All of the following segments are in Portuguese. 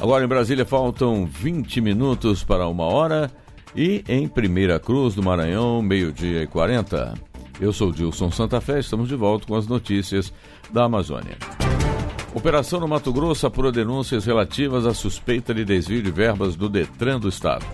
Agora em Brasília faltam 20 minutos para uma hora e em Primeira Cruz do Maranhão, meio-dia e 40. Eu sou Dilson Santa Fé, estamos de volta com as notícias da Amazônia. Operação no Mato Grosso apura denúncias relativas à suspeita de desvio de verbas do Detran do Estado.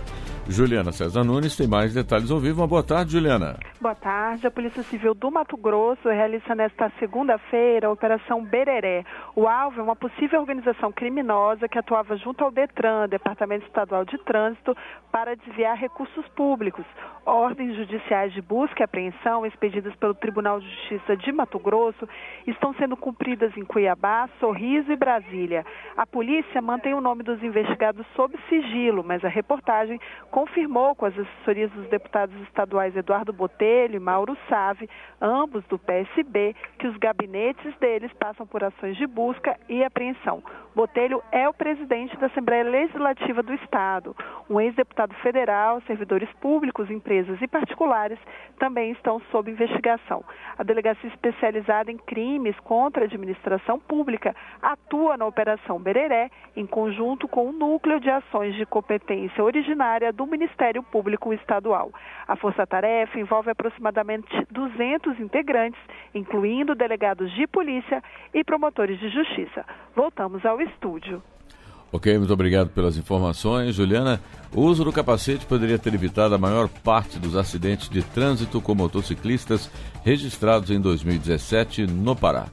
Juliana César Nunes tem mais detalhes ao vivo. Uma boa tarde, Juliana. Boa tarde. A Polícia Civil do Mato Grosso realiza nesta segunda-feira a Operação Bereré. O alvo é uma possível organização criminosa que atuava junto ao DETRAN, Departamento Estadual de Trânsito, para desviar recursos públicos. Ordens judiciais de busca e apreensão expedidas pelo Tribunal de Justiça de Mato Grosso estão sendo cumpridas em Cuiabá, Sorriso e Brasília. A polícia mantém o nome dos investigados sob sigilo, mas a reportagem confirmou com as assessorias dos deputados estaduais Eduardo Botelho e Mauro Save, ambos do PSB, que os gabinetes deles passam por ações de busca e apreensão. Botelho é o presidente da Assembleia Legislativa do Estado. Um ex-deputado federal, servidores públicos, empresas e particulares também estão sob investigação. A delegacia especializada em crimes contra a administração pública atua na Operação Bereré, em conjunto com o Núcleo de Ações de Competência Originária do Ministério Público Estadual. A força-tarefa envolve aproximadamente 200 integrantes, incluindo delegados de polícia e promotores de justiça. Voltamos ao estúdio. Ok, muito obrigado pelas informações. Juliana, o uso do capacete poderia ter evitado a maior parte dos acidentes de trânsito com motociclistas registrados em 2017 no Pará.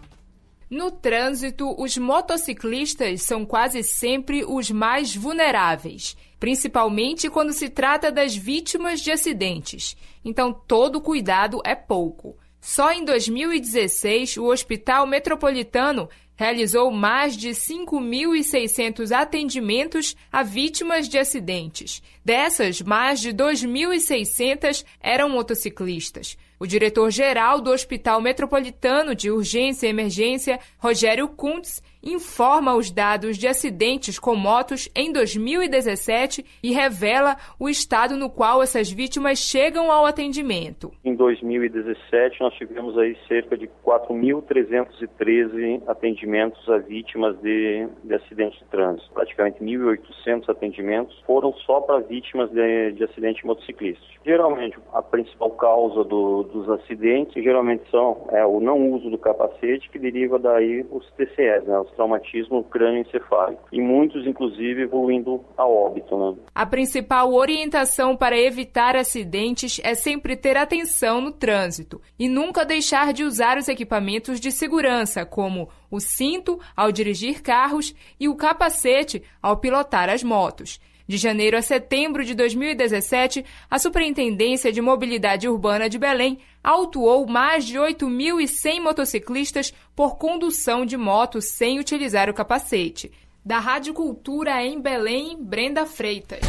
No trânsito, os motociclistas são quase sempre os mais vulneráveis, principalmente quando se trata das vítimas de acidentes. Então, todo cuidado é pouco. Só em 2016, o Hospital Metropolitano realizou mais de 5.600 atendimentos a vítimas de acidentes. Dessas, mais de 2.600 eram motociclistas. O diretor-geral do Hospital Metropolitano de Urgência e Emergência, Rogério Kuntz, informa os dados de acidentes com motos em 2017 e revela o estado no qual essas vítimas chegam ao atendimento. Em 2017, nós tivemos aí cerca de 4.313 atendimentos a vítimas de, de acidentes de trânsito. Praticamente 1.800 atendimentos foram só para vítimas de, de acidente motociclista. Geralmente, a principal causa do, dos acidentes geralmente são é, o não uso do capacete, que deriva daí os TCS, né, os traumatismo crânioencefálico. E muitos, inclusive, evoluindo a óbito. Né? A principal orientação para evitar acidentes é sempre ter atenção no trânsito e nunca deixar de usar os equipamentos de segurança, como o cinto ao dirigir carros e o capacete ao pilotar as motos. De janeiro a setembro de 2017, a Superintendência de Mobilidade Urbana de Belém autuou mais de 8.100 motociclistas por condução de moto sem utilizar o capacete. Da Rádio Cultura em Belém, Brenda Freitas.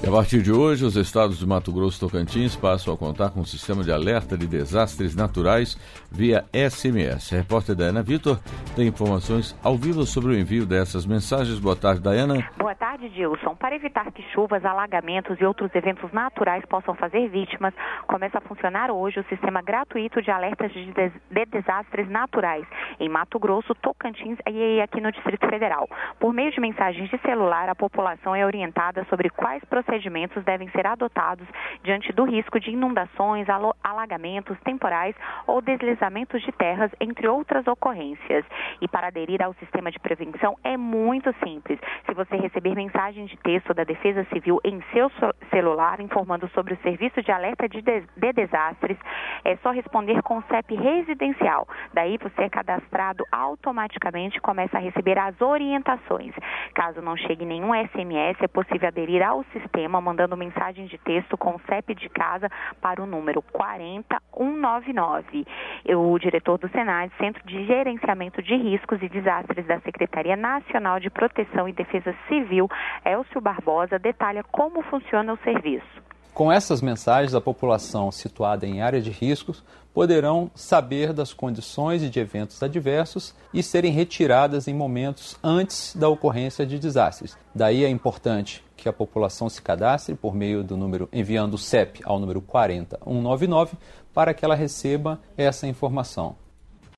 E a partir de hoje, os estados de Mato Grosso e Tocantins passam a contar com um sistema de alerta de desastres naturais via SMS. A repórter Diana Vitor tem informações ao vivo sobre o envio dessas mensagens. Boa tarde, Diana. Boa tarde, Dilson. Para evitar que chuvas, alagamentos e outros eventos naturais possam fazer vítimas, começa a funcionar hoje o sistema gratuito de alertas de, des de desastres naturais em Mato Grosso, Tocantins e aqui no Distrito Federal. Por meio de mensagens de celular, a população é orientada sobre quais processos procedimentos devem ser adotados diante do risco de inundações, alagamentos temporais ou deslizamentos de terras, entre outras ocorrências. E para aderir ao sistema de prevenção é muito simples. Se você receber mensagem de texto da Defesa Civil em seu celular informando sobre o serviço de alerta de, de, de desastres, é só responder com CEP residencial. Daí você é cadastrado automaticamente e começa a receber as orientações. Caso não chegue nenhum SMS, é possível aderir ao sistema sistema mandando mensagem de texto com o CEP de casa para o número 40199. O diretor do Senado, Centro de Gerenciamento de Riscos e Desastres da Secretaria Nacional de Proteção e Defesa Civil, Elcio Barbosa, detalha como funciona o serviço. Com essas mensagens, a população situada em área de riscos poderão saber das condições e de eventos adversos e serem retiradas em momentos antes da ocorrência de desastres. Daí é importante que a população se cadastre por meio do número enviando o CEP ao número 40199 para que ela receba essa informação.